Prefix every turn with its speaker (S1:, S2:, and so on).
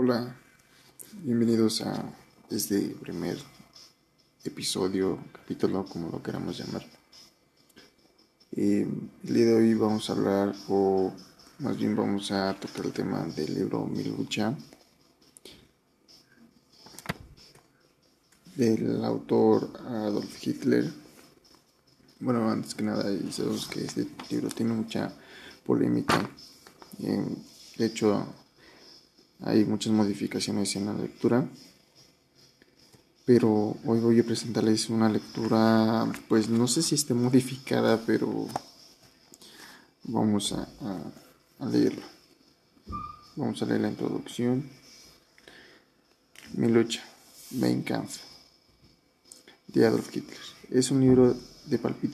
S1: Hola, bienvenidos a este primer episodio, capítulo, como lo queramos llamar. Eh, el día de hoy vamos a hablar, o más bien vamos a tocar el tema del libro Mi lucha, del autor Adolf Hitler. Bueno, antes que nada, sabemos que este libro tiene mucha polémica. Eh, de hecho, hay muchas modificaciones en la lectura. Pero hoy voy a presentarles una lectura, pues no sé si esté modificada, pero vamos a, leerla. Vamos a leer la introducción. Mi lucha, Mein Kampf, de Adolf Hitler. Es un libro de palpitante